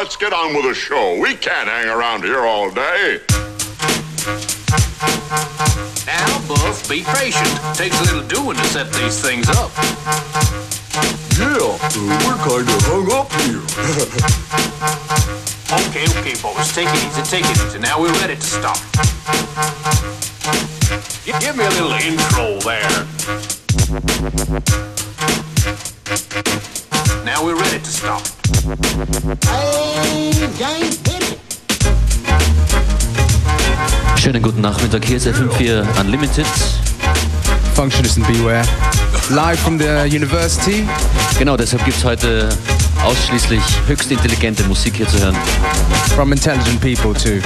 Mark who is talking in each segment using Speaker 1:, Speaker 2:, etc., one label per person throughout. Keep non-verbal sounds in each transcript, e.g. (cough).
Speaker 1: let's get on with the show. We can't hang around here all day.
Speaker 2: Now, Buff, be patient. Takes a little doing to set these things up.
Speaker 3: Yeah, uh, we're kind of hung up here. (laughs)
Speaker 2: Okay, okay, boys. Take it easy, take it easy. Now we're ready to stop. Gi- Give me a little intro there. Now we're ready to stop.
Speaker 4: Schönen guten Nachmittag, hier ist FM4 Unlimited.
Speaker 5: Functionist and Beware. Live from the university.
Speaker 4: Genau, deshalb gibt es heute ausschließlich höchst intelligente Musik hier zu hören.
Speaker 5: From intelligent people too.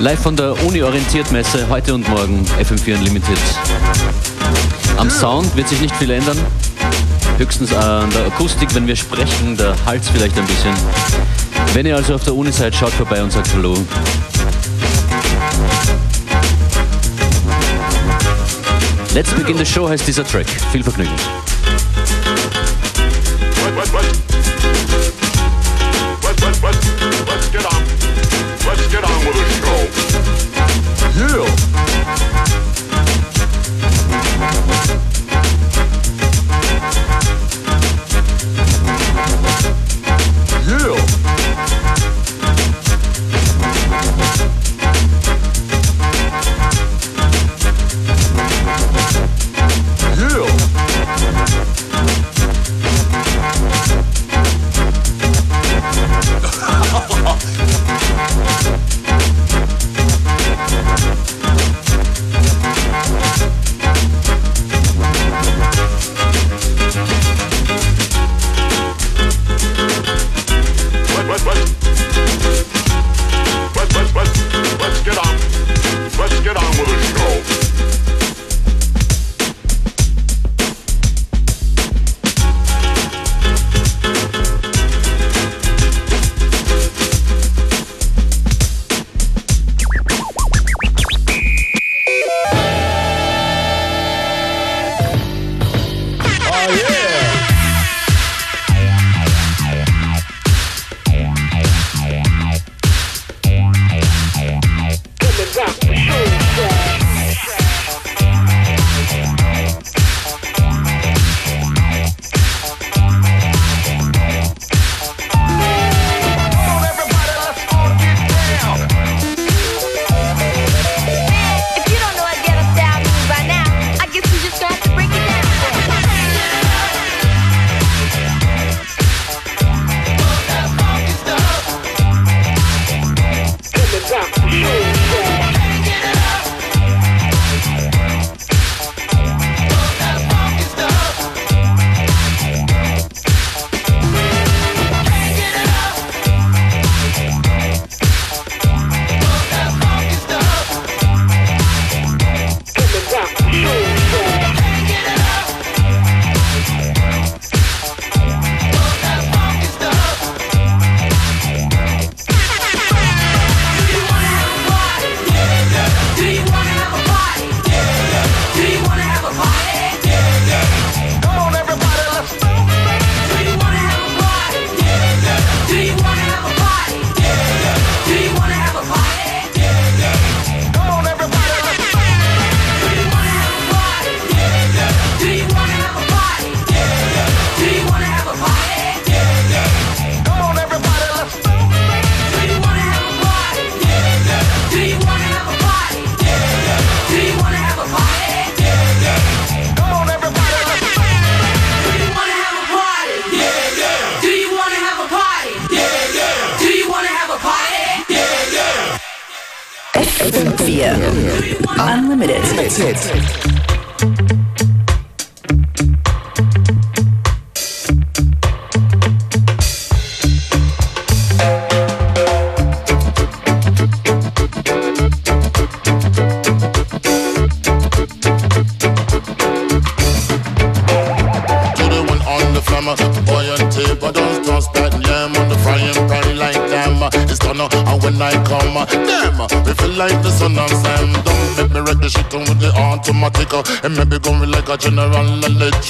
Speaker 4: Live von der Uni-Orientiert-Messe heute und morgen FM4 Unlimited. Am Sound wird sich nicht viel ändern. Höchstens an der Akustik, wenn wir sprechen, der Hals vielleicht ein bisschen. Wenn ihr also auf der Uni seid, schaut vorbei und sagt Hallo. Let's begin the show heißt dieser Track. Viel Vergnügen.
Speaker 1: Let's get on with the show.
Speaker 3: Yeah.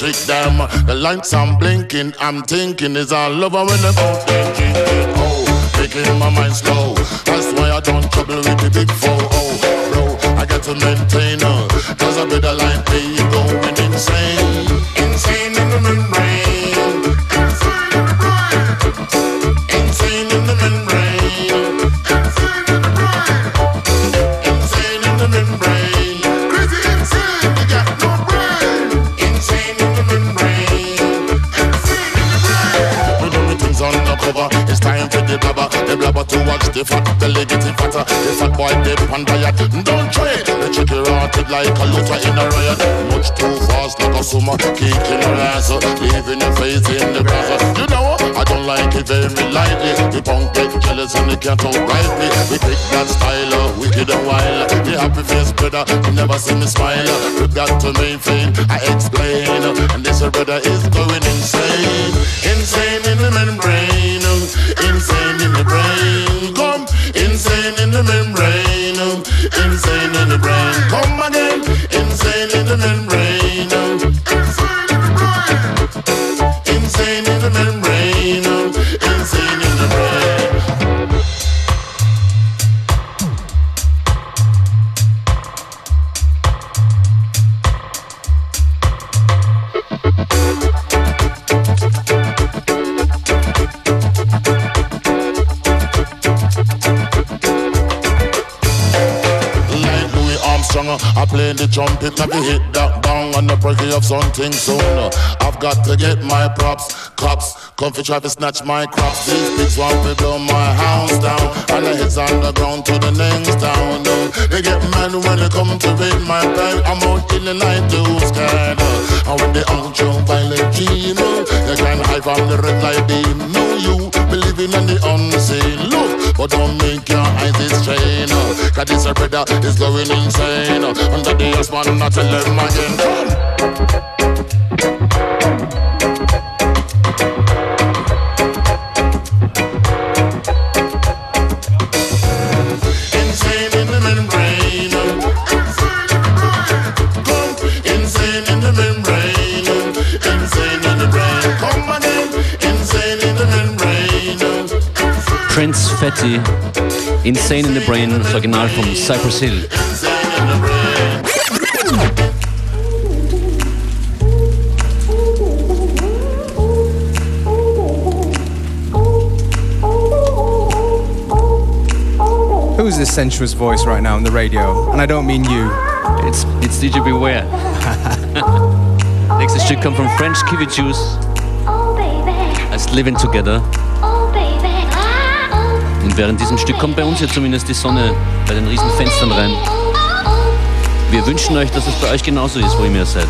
Speaker 6: Electric. Damn, the lights I'm blinking. I'm thinking is all over when the boat drinking. Oh, making my mind slow. That's why I don't trouble with the big four. Oh, bro, I got to maintain her. Blabber to watch the fat belly getting fatter. The fat boy dip on diet. Don't try it. The chicken rotted like a looter in a riot. Much too fast like a summer. Kicking her ass. Leaving your face in the grass. You know? I don't like it very lightly. The punk get jealous and they can't outright me. We pick that style, uh, wicked and wild. The happy face brother, you never see me smile. We got to maintain, I explain. And this brother is going insane. Insane in the membrane. Insane in the brain. Trumpet, let me hit that bang on the breaking of something soon. I've got to get my props, cops, come for try to snatch my crops. These pigs want to blow my house down, and the heads on the ground to the next town. They get mad when they come to raid my time. I'm out in the night to scared. And when they out Joe Valentino, they can't hide from the red light beam. No, you believing in the unseen. Look, but don't make your eyes strain. Oh. Cause this a brother is going insane. Oh. Under the husband, not tell them again.
Speaker 4: Prince Insane in the Brain, das Original vom Cypress Hill.
Speaker 6: Insane in the brain.
Speaker 5: Who's this sensuous voice right now on the radio? And I don't mean you.
Speaker 4: It's, it's DJ Beware. (laughs) Nächstes Stück come from French Kiwi Juice
Speaker 7: Oh, baby.
Speaker 4: als Living Together. Während diesem Stück kommt bei uns hier zumindest die Sonne bei den riesen Fenstern rein. Wir wünschen euch, dass es bei euch genauso ist, wo ihr mir seid.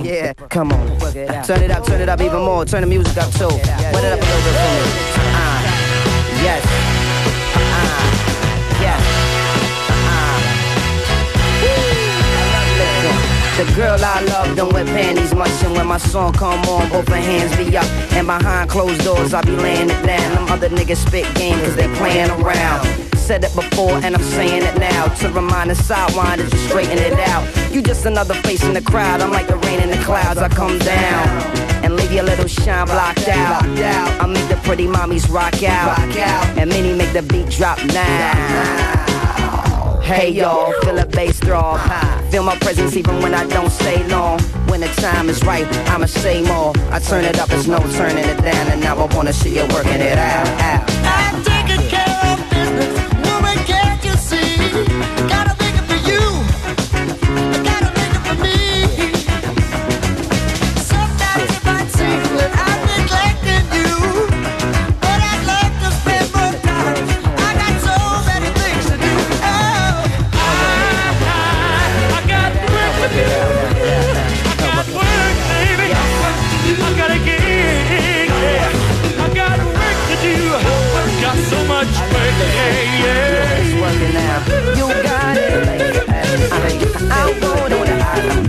Speaker 8: Yeah,
Speaker 9: come on. Turn it up, turn it up even more. Turn the music up too. Put it up a little bit for me. Uh, yes. The girl I love don't wear panties much, and when my song come on, both her hands be up. And behind closed doors, I be laying it down. Them other niggas spit game, cause they playing around. Said it before and I'm saying it now. To remind the sidewinders to straighten it out. You just another face in the crowd. I'm like the rain in the clouds. I come down And leave your little shine blocked out. I make the pretty mommies rock out. And many make the beat drop now Hey y'all, feel the bass throb Feel my presence even when I don't stay long. When the time is right, I'ma say more. I turn it up, there's no turning it down. And now I wanna see you working it out, out.
Speaker 6: Yeah, yeah.
Speaker 9: working now. You got it.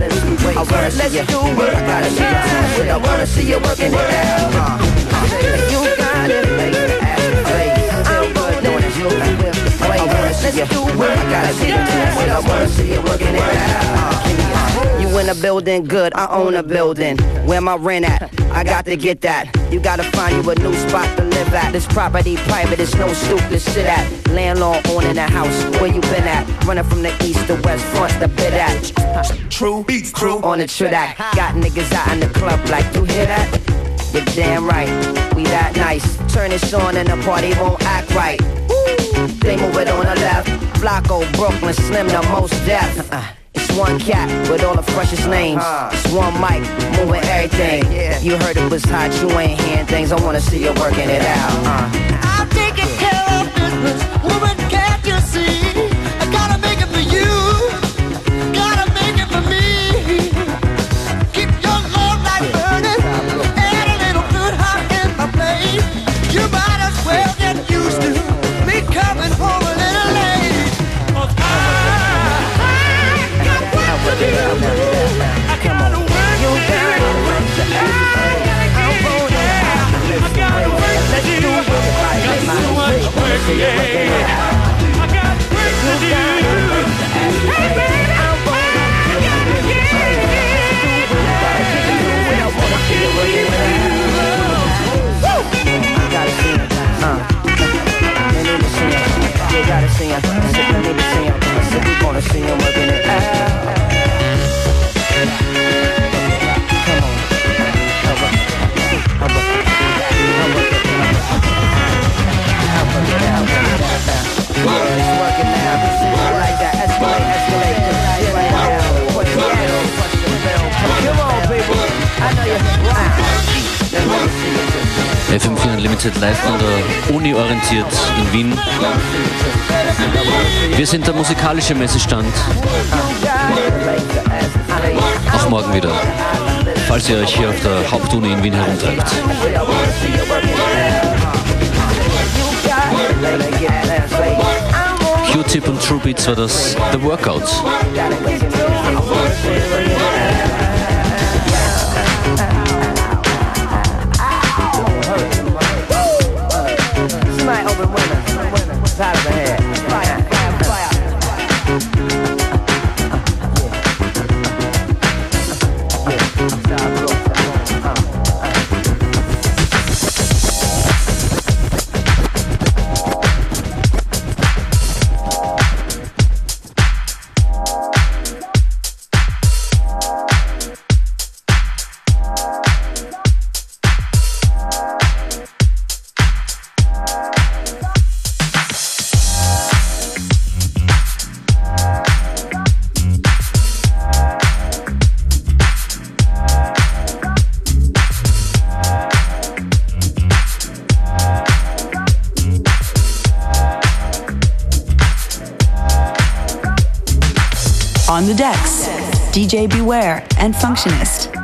Speaker 9: Let's do it. I wanna see you do it. I do it. I wanna see you working it out. You got it, going on it. I wanna see you do it. I do it. I wanna see you working it out. You in a building, good. I own a building. Where my rent at? I got to get that. You gotta find you a new spot to live at. This property private, it's no stoop to sit at. Landlord owning a house, where you been at? Running from the east to west, front the bit at. True beats, crew on the track. Got niggas out in the club like you hear that? You're damn right, we that nice. Turn this on and the party won't act right. Woo, They move it on the left. Flocko, Brooklyn, Slim, the most deaf. It's one cat with all the freshest names. It's one mic, moving everything. You heard it was hot, you ain't hearing things. I wanna see you working it out. Uh.
Speaker 6: I'm taking care of business. I got work to do. Hey, baby, I gotta get it. I wanna get Gotta You gotta
Speaker 4: sing. Unlimited live von der Uni orientiert in Wien. Wir sind der musikalische Messestand. Auch morgen wieder, falls ihr euch hier auf der Hauptuni in Wien herumtreibt. Q-Tip und True Beats war das The Workout.
Speaker 9: Window.
Speaker 10: On the decks, DJ Beware and Functionist.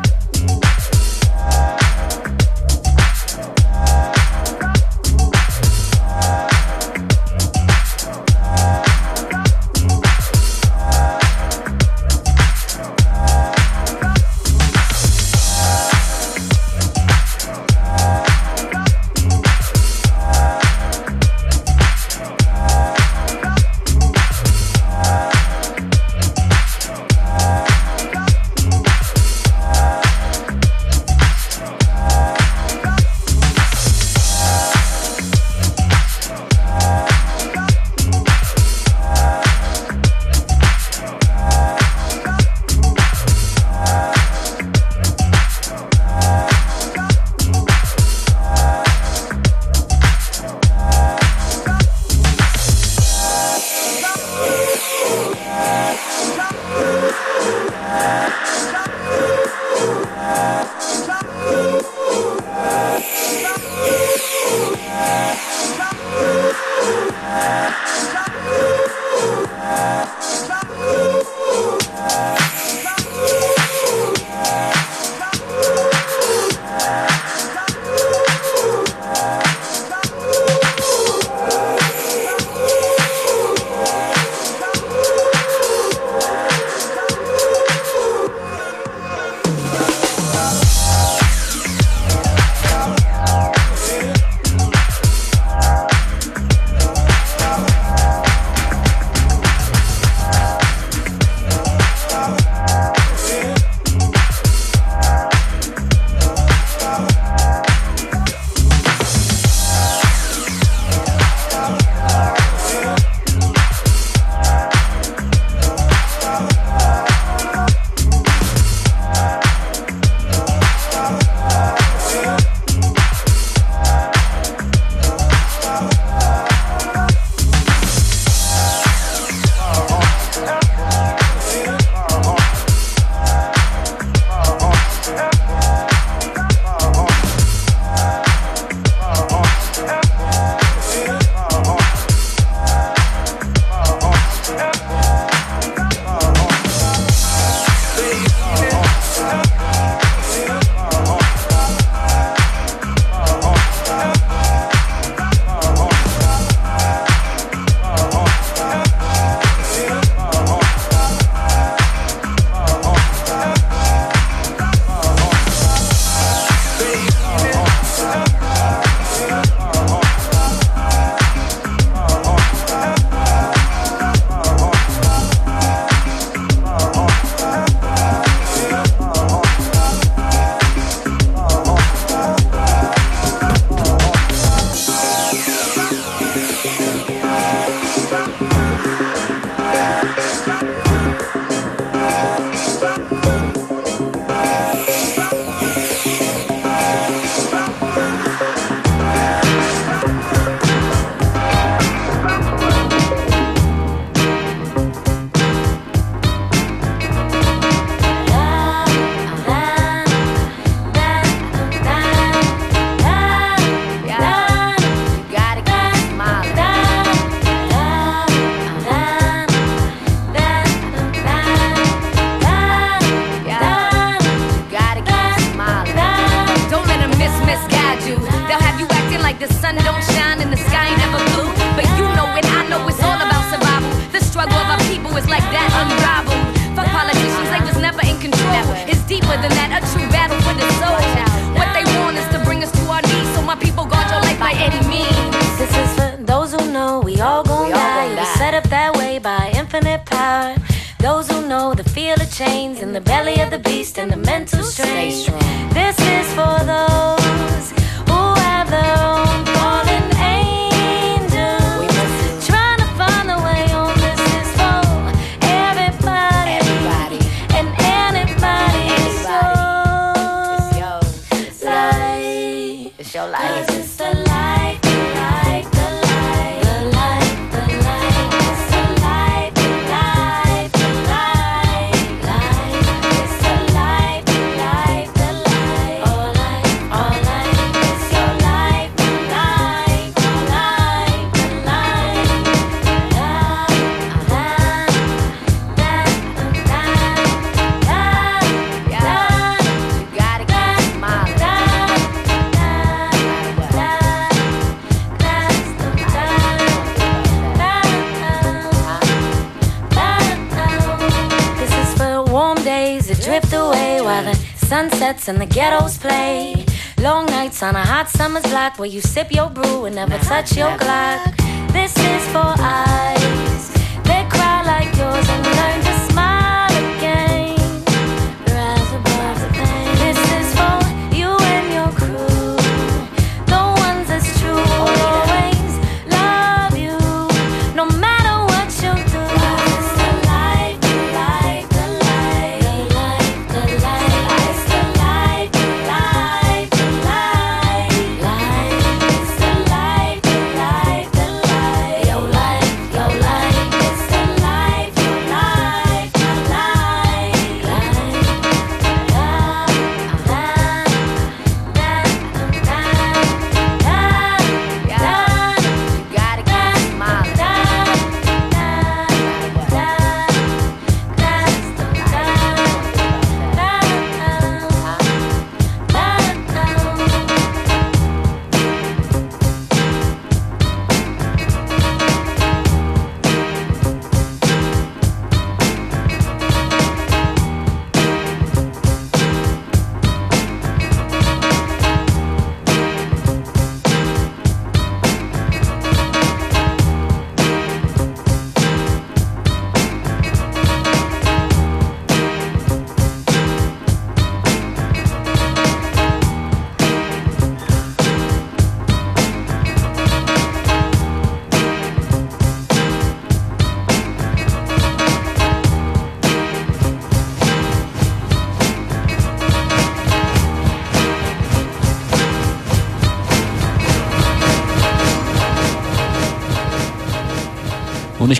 Speaker 11: sunsets and the ghettos play. Long nights on a hot summer's block where you sip your brew and never touch your Glock. This is for eyes that cry like yours and learn.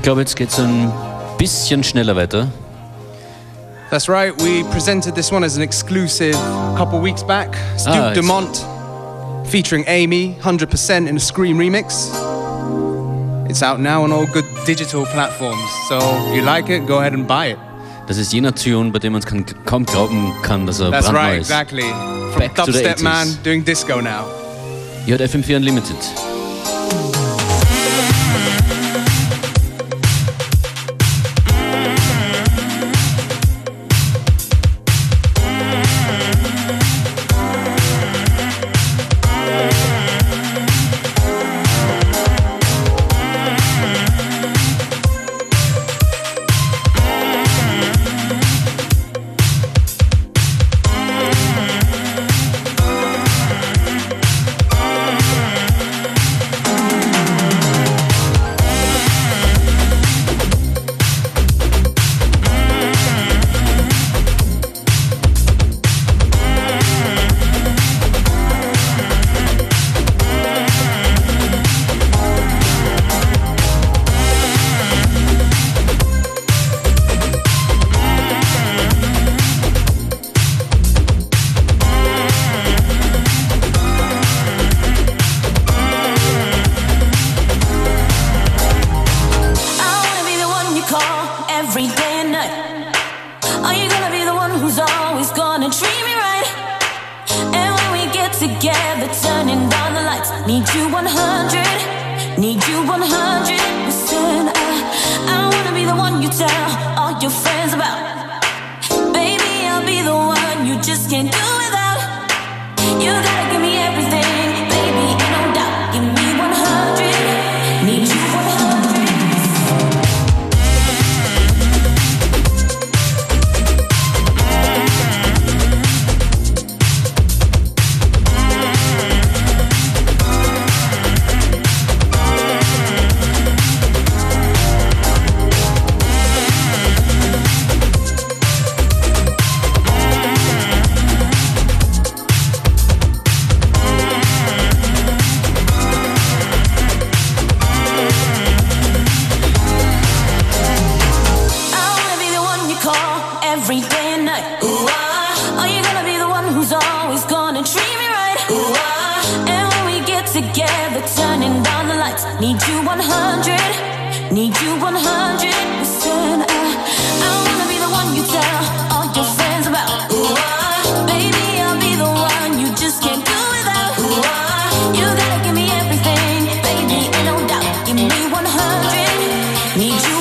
Speaker 12: glaube, jetzt geht es ein bisschen schneller weiter.
Speaker 5: That's right, we presented this one as an exclusive couple weeks back. Stu
Speaker 12: ah,
Speaker 5: DeMont featuring Amy, 100% in a Scream remix. It's out now on all good digital platforms, so if you like it, go ahead and buy it.
Speaker 12: Das ist jener Tune, bei dem man kann, kaum glauben kann, dass er
Speaker 5: That's
Speaker 12: brandneu
Speaker 5: right,
Speaker 12: ist.
Speaker 5: exactly. From
Speaker 12: Back
Speaker 5: Dubstep Man doing disco now.
Speaker 12: Ihr hört FM4 Unlimited.
Speaker 13: Need you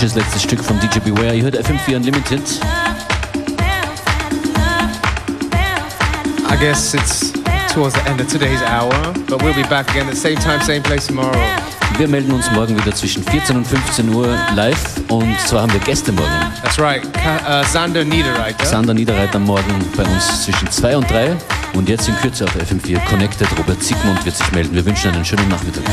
Speaker 4: dramatisches letztes Stück von DJ Beware. Ihr hört FM4 Unlimited.
Speaker 5: I guess it's towards the end of today's hour, but we'll be back again at the same time, same place tomorrow.
Speaker 4: Wir melden uns morgen wieder zwischen 14 und 15 Uhr live und zwar haben wir Gäste morgen.
Speaker 5: That's right, Ka uh, Sander Niederreiter.
Speaker 4: Sander Niederreiter morgen bei uns zwischen 2 und 3 und jetzt in Kürze auf FM4 Connected. Robert Sigmund wird sich melden. Wir wünschen einen schönen Nachmittag.